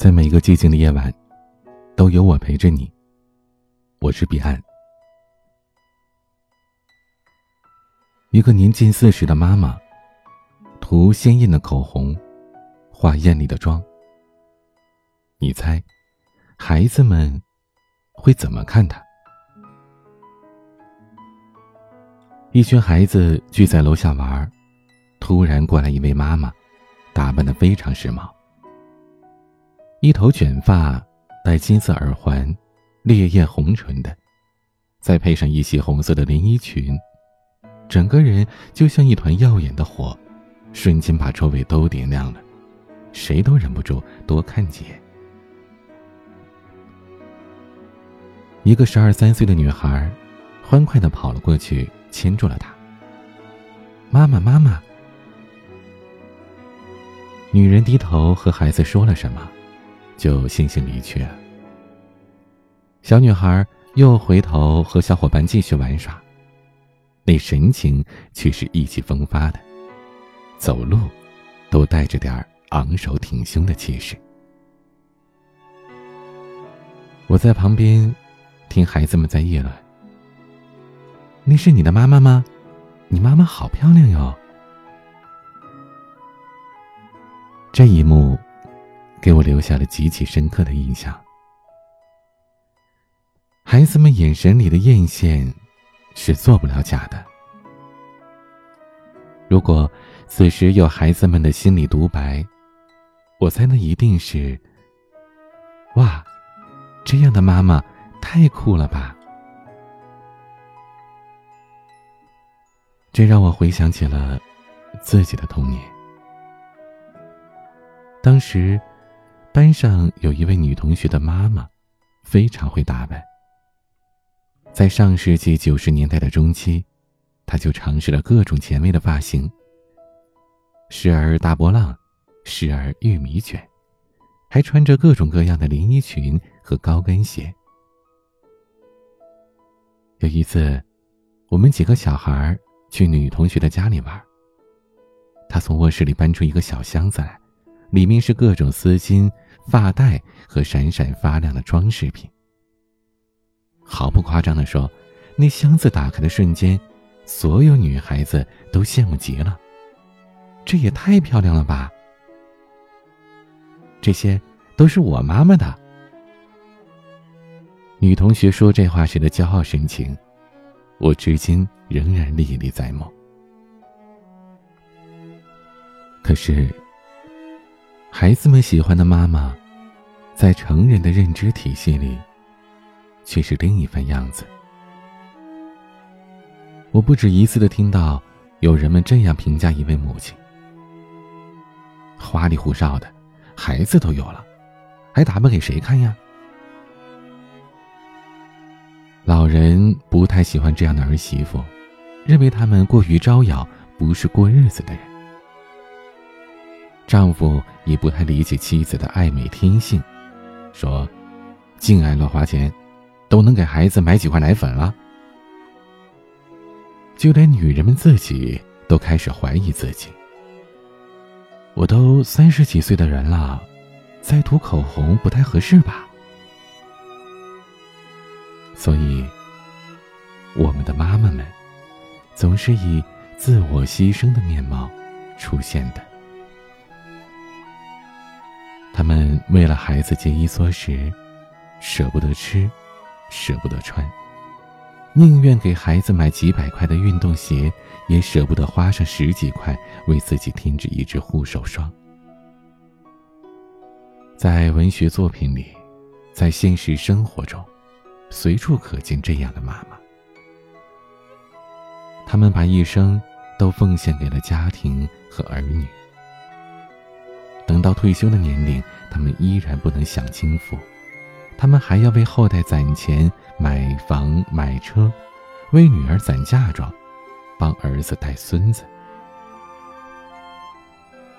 在每个寂静的夜晚，都有我陪着你。我是彼岸。一个年近四十的妈妈，涂鲜艳的口红，化艳丽的妆。你猜，孩子们会怎么看她？一群孩子聚在楼下玩，突然过来一位妈妈，打扮的非常时髦。一头卷发，戴金色耳环，烈焰红唇的，再配上一袭红色的连衣裙，整个人就像一团耀眼的火，瞬间把周围都点亮了，谁都忍不住多看几眼。一个十二三岁的女孩，欢快的跑了过去，牵住了她。妈妈，妈妈！女人低头和孩子说了什么？就悻悻离去。小女孩又回头和小伙伴继续玩耍，那神情却是意气风发的，走路都带着点昂首挺胸的气势。我在旁边听孩子们在议论：“那是你的妈妈吗？你妈妈好漂亮哟！”这一幕。给我留下了极其深刻的印象。孩子们眼神里的艳羡，是做不了假的。如果此时有孩子们的心理独白，我猜那一定是：哇，这样的妈妈太酷了吧！这让我回想起了自己的童年。当时。班上有一位女同学的妈妈，非常会打扮。在上世纪九十年代的中期，她就尝试了各种前卫的发型，时而大波浪，时而玉米卷，还穿着各种各样的连衣裙和高跟鞋。有一次，我们几个小孩去女同学的家里玩，她从卧室里搬出一个小箱子来。里面是各种丝巾、发带和闪闪发亮的装饰品。毫不夸张的说，那箱子打开的瞬间，所有女孩子都羡慕极了。这也太漂亮了吧！这些都是我妈妈的。女同学说这话时的骄傲神情，我至今仍然历历在目。可是。孩子们喜欢的妈妈，在成人的认知体系里，却是另一番样子。我不止一次的听到有人们这样评价一位母亲：花里胡哨的，孩子都有了，还打扮给谁看呀？老人不太喜欢这样的儿媳妇，认为他们过于招摇，不是过日子的人。丈夫也不太理解妻子的爱美天性，说：“净爱乱花钱，都能给孩子买几块奶粉了。”就连女人们自己都开始怀疑自己。我都三十几岁的人了，再涂口红不太合适吧？所以，我们的妈妈们总是以自我牺牲的面貌出现的。他们为了孩子节衣缩食，舍不得吃，舍不得穿，宁愿给孩子买几百块的运动鞋，也舍不得花上十几块为自己添置一支护手霜。在文学作品里，在现实生活中，随处可见这样的妈妈。他们把一生都奉献给了家庭和儿女。等到退休的年龄，他们依然不能享清福，他们还要为后代攒钱买房买车，为女儿攒嫁妆，帮儿子带孙子。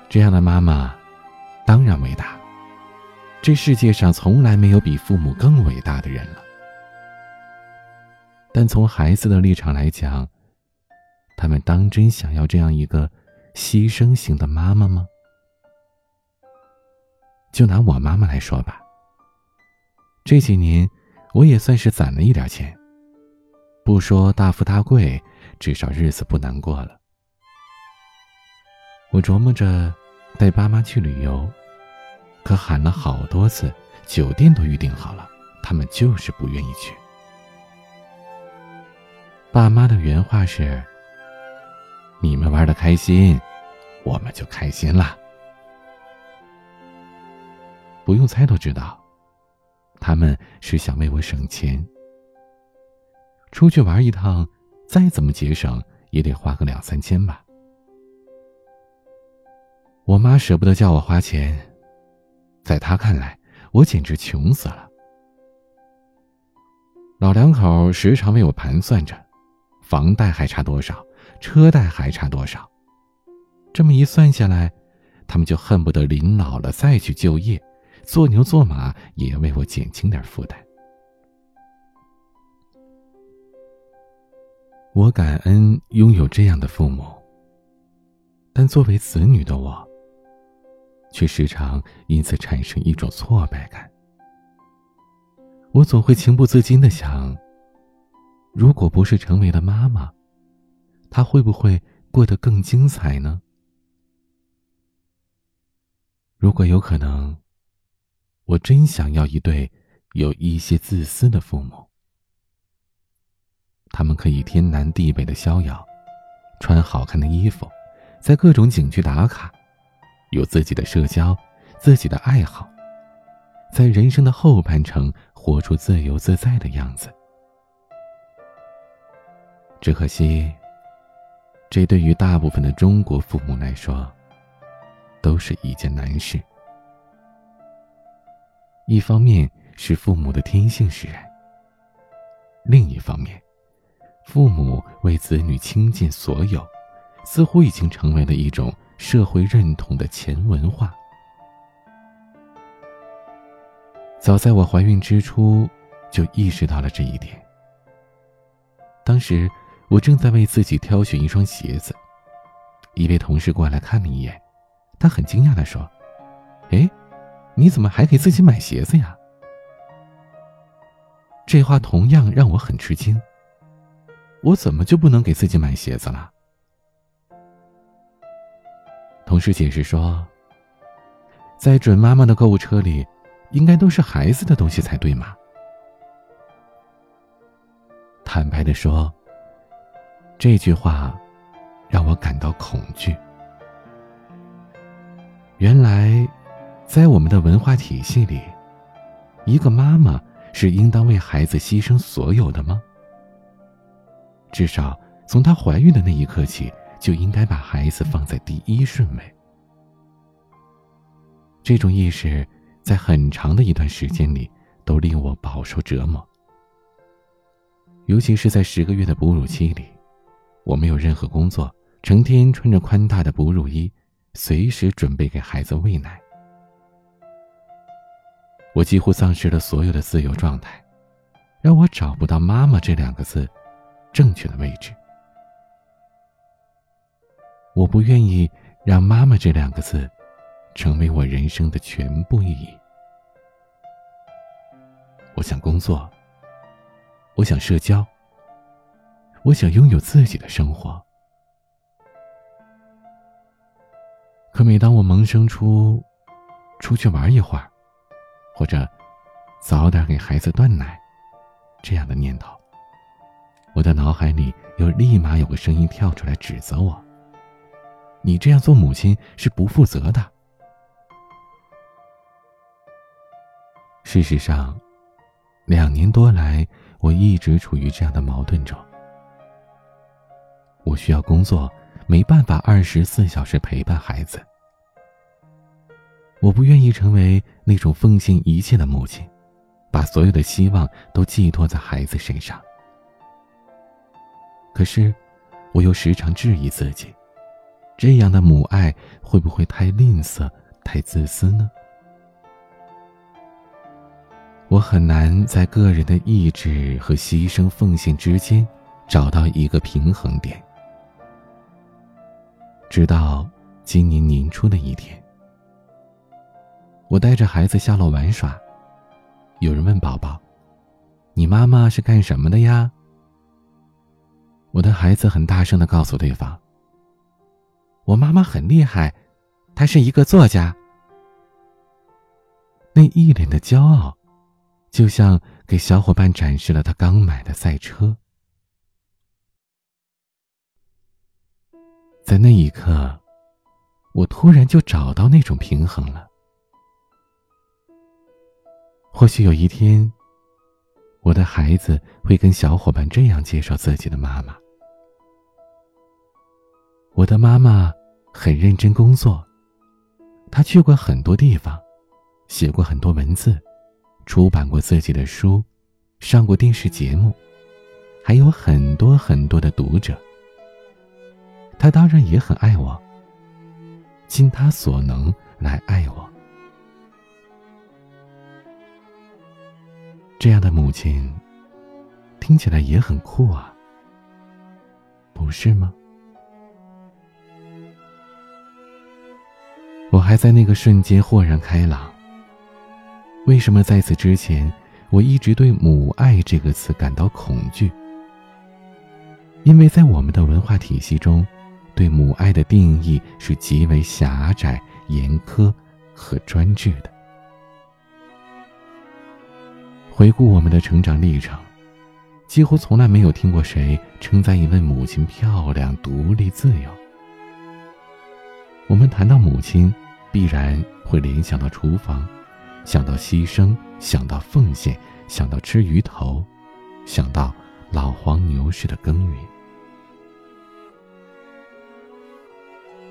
这样的妈妈，当然伟大。这世界上从来没有比父母更伟大的人了。但从孩子的立场来讲，他们当真想要这样一个牺牲型的妈妈吗？就拿我妈妈来说吧。这几年，我也算是攒了一点钱，不说大富大贵，至少日子不难过了。我琢磨着带爸妈去旅游，可喊了好多次，酒店都预定好了，他们就是不愿意去。爸妈的原话是：“你们玩的开心，我们就开心了。”不用猜都知道，他们是想为我省钱。出去玩一趟，再怎么节省，也得花个两三千吧。我妈舍不得叫我花钱，在她看来，我简直穷死了。老两口时常为我盘算着，房贷还差多少，车贷还差多少。这么一算下来，他们就恨不得临老了再去就业，做牛做马也要为我减轻点负担。我感恩拥有这样的父母，但作为子女的我。却时常因此产生一种挫败感。我总会情不自禁的想：如果不是成为了妈妈，她会不会过得更精彩呢？如果有可能，我真想要一对有一些自私的父母。他们可以天南地北的逍遥，穿好看的衣服，在各种景区打卡。有自己的社交，自己的爱好，在人生的后半程活出自由自在的样子。只可惜，这对于大部分的中国父母来说，都是一件难事。一方面是父母的天性使然，另一方面，父母为子女倾尽所有，似乎已经成为了一种。社会认同的前文化。早在我怀孕之初，就意识到了这一点。当时我正在为自己挑选一双鞋子，一位同事过来看了一眼，他很惊讶的说：“哎，你怎么还给自己买鞋子呀？”这话同样让我很吃惊。我怎么就不能给自己买鞋子了？同事解释说：“在准妈妈的购物车里，应该都是孩子的东西才对嘛。”坦白的说，这句话让我感到恐惧。原来，在我们的文化体系里，一个妈妈是应当为孩子牺牲所有的吗？至少从她怀孕的那一刻起。就应该把孩子放在第一顺位。这种意识在很长的一段时间里都令我饱受折磨，尤其是在十个月的哺乳期里，我没有任何工作，成天穿着宽大的哺乳衣，随时准备给孩子喂奶。我几乎丧失了所有的自由状态，让我找不到“妈妈”这两个字正确的位置。我不愿意让“妈妈”这两个字成为我人生的全部意义。我想工作，我想社交，我想拥有自己的生活。可每当我萌生出出去玩一会儿，或者早点给孩子断奶这样的念头，我的脑海里又立马有个声音跳出来指责我。你这样做母亲是不负责的。事实上，两年多来，我一直处于这样的矛盾中。我需要工作，没办法二十四小时陪伴孩子。我不愿意成为那种奉献一切的母亲，把所有的希望都寄托在孩子身上。可是，我又时常质疑自己。这样的母爱会不会太吝啬、太自私呢？我很难在个人的意志和牺牲奉献之间找到一个平衡点。直到今年年初的一天，我带着孩子下楼玩耍，有人问宝宝：“你妈妈是干什么的呀？”我的孩子很大声的告诉对方：“我妈妈很厉害，她是一个作家。”那一脸的骄傲，就像给小伙伴展示了他刚买的赛车。在那一刻，我突然就找到那种平衡了。或许有一天，我的孩子会跟小伙伴这样介绍自己的妈妈：“我的妈妈很认真工作，她去过很多地方。”写过很多文字，出版过自己的书，上过电视节目，还有很多很多的读者。他当然也很爱我，尽他所能来爱我。这样的母亲，听起来也很酷啊，不是吗？我还在那个瞬间豁然开朗。为什么在此之前，我一直对“母爱”这个词感到恐惧？因为在我们的文化体系中，对母爱的定义是极为狭窄、严苛和专制的。回顾我们的成长历程，几乎从来没有听过谁称赞一位母亲漂亮、独立、自由。我们谈到母亲，必然会联想到厨房。想到牺牲，想到奉献，想到吃鱼头，想到老黄牛似的耕耘。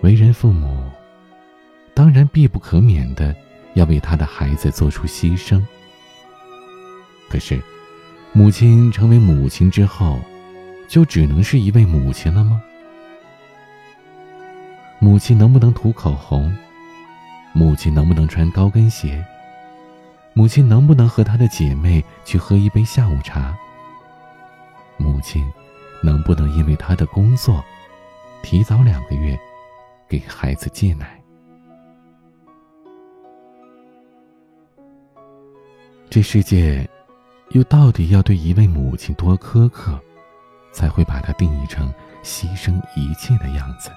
为人父母，当然必不可免的要为他的孩子做出牺牲。可是，母亲成为母亲之后，就只能是一位母亲了吗？母亲能不能涂口红？母亲能不能穿高跟鞋？母亲能不能和她的姐妹去喝一杯下午茶？母亲能不能因为她的工作，提早两个月给孩子戒奶？这世界又到底要对一位母亲多苛刻，才会把她定义成牺牲一切的样子？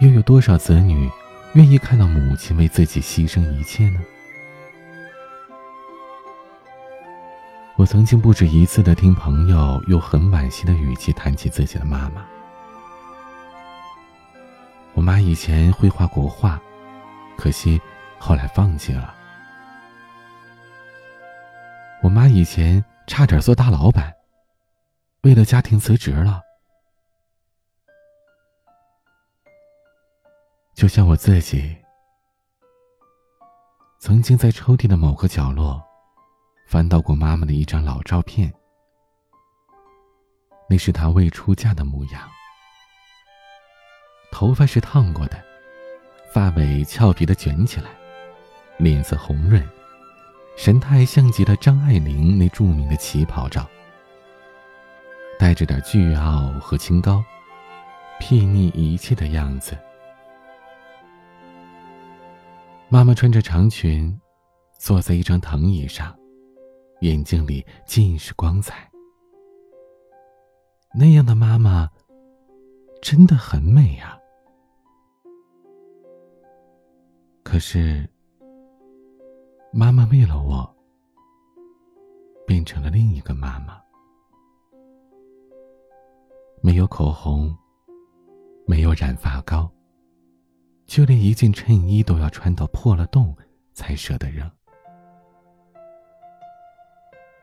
又有多少子女？愿意看到母亲为自己牺牲一切呢？我曾经不止一次的听朋友用很惋惜的语气谈起自己的妈妈。我妈以前会画国画，可惜后来放弃了。我妈以前差点做大老板，为了家庭辞职了。就像我自己，曾经在抽屉的某个角落，翻到过妈妈的一张老照片。那是她未出嫁的模样，头发是烫过的，发尾俏皮的卷起来，脸色红润，神态像极了张爱玲那著名的旗袍照，带着点倨傲和清高，睥睨一切的样子。妈妈穿着长裙，坐在一张藤椅上，眼睛里尽是光彩。那样的妈妈，真的很美呀。可是，妈妈为了我，变成了另一个妈妈，没有口红，没有染发膏。就连一件衬衣都要穿到破了洞才舍得扔。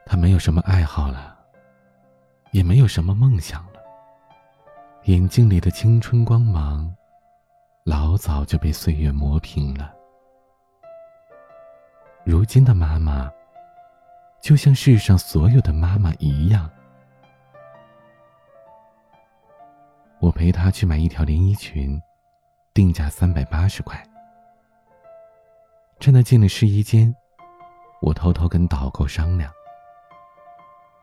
他没有什么爱好了，也没有什么梦想了。眼睛里的青春光芒，老早就被岁月磨平了。如今的妈妈，就像世上所有的妈妈一样。我陪她去买一条连衣裙。定价三百八十块。趁她进了试衣间，我偷偷跟导购商量，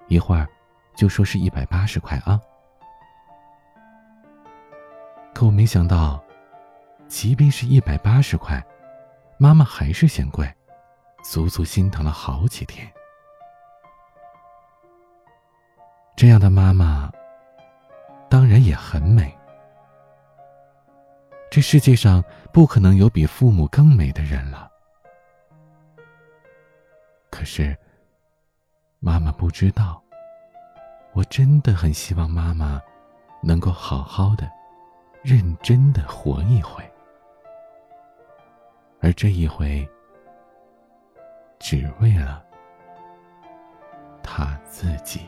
一会儿就说是一百八十块啊。可我没想到，即便是一百八十块，妈妈还是嫌贵，足足心疼了好几天。这样的妈妈，当然也很美。这世界上不可能有比父母更美的人了。可是，妈妈不知道，我真的很希望妈妈能够好好的、认真的活一回，而这一回，只为了他自己。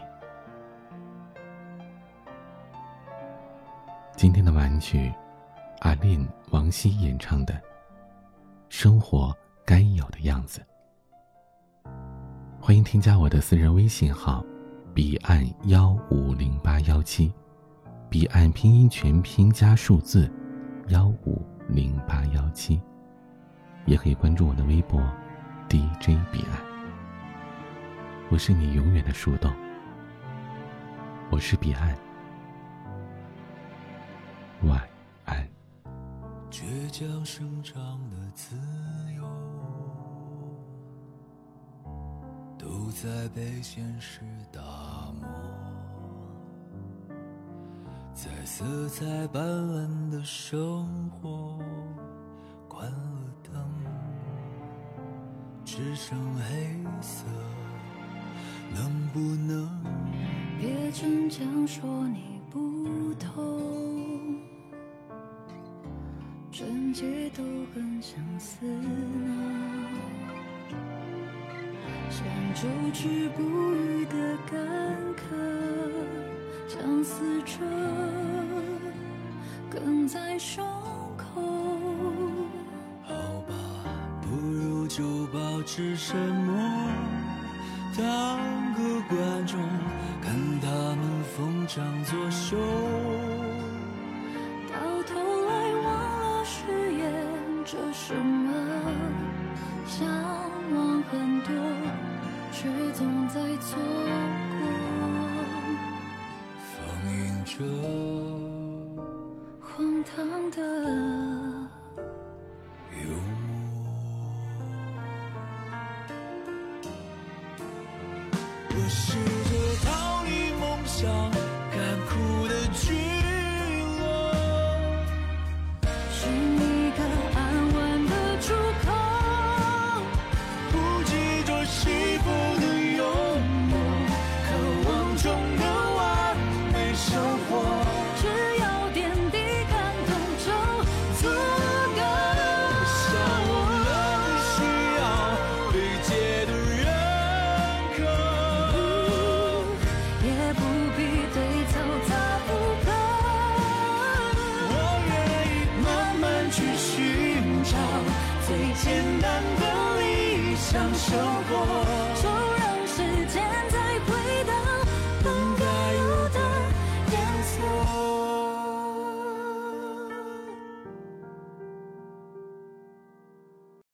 今天的玩具，阿令王希演唱的《生活该有的样子》。欢迎添加我的私人微信号：彼岸幺五零八幺七，彼岸拼音全拼加数字幺五零八幺七。也可以关注我的微博 DJ 彼岸。我是你永远的树洞，我是彼岸。晚安。倔强生长的自由，都在被现实打磨。在色彩斑斓的生活，只剩黑色，能不能别逞强说你不懂？纯洁都很相似呢，像久治不愈的干渴，相思着，梗在胸保持沉默，当个观众，看他们逢场作秀。到头来忘了誓言着什么？向往很多，却总在错过。放映着是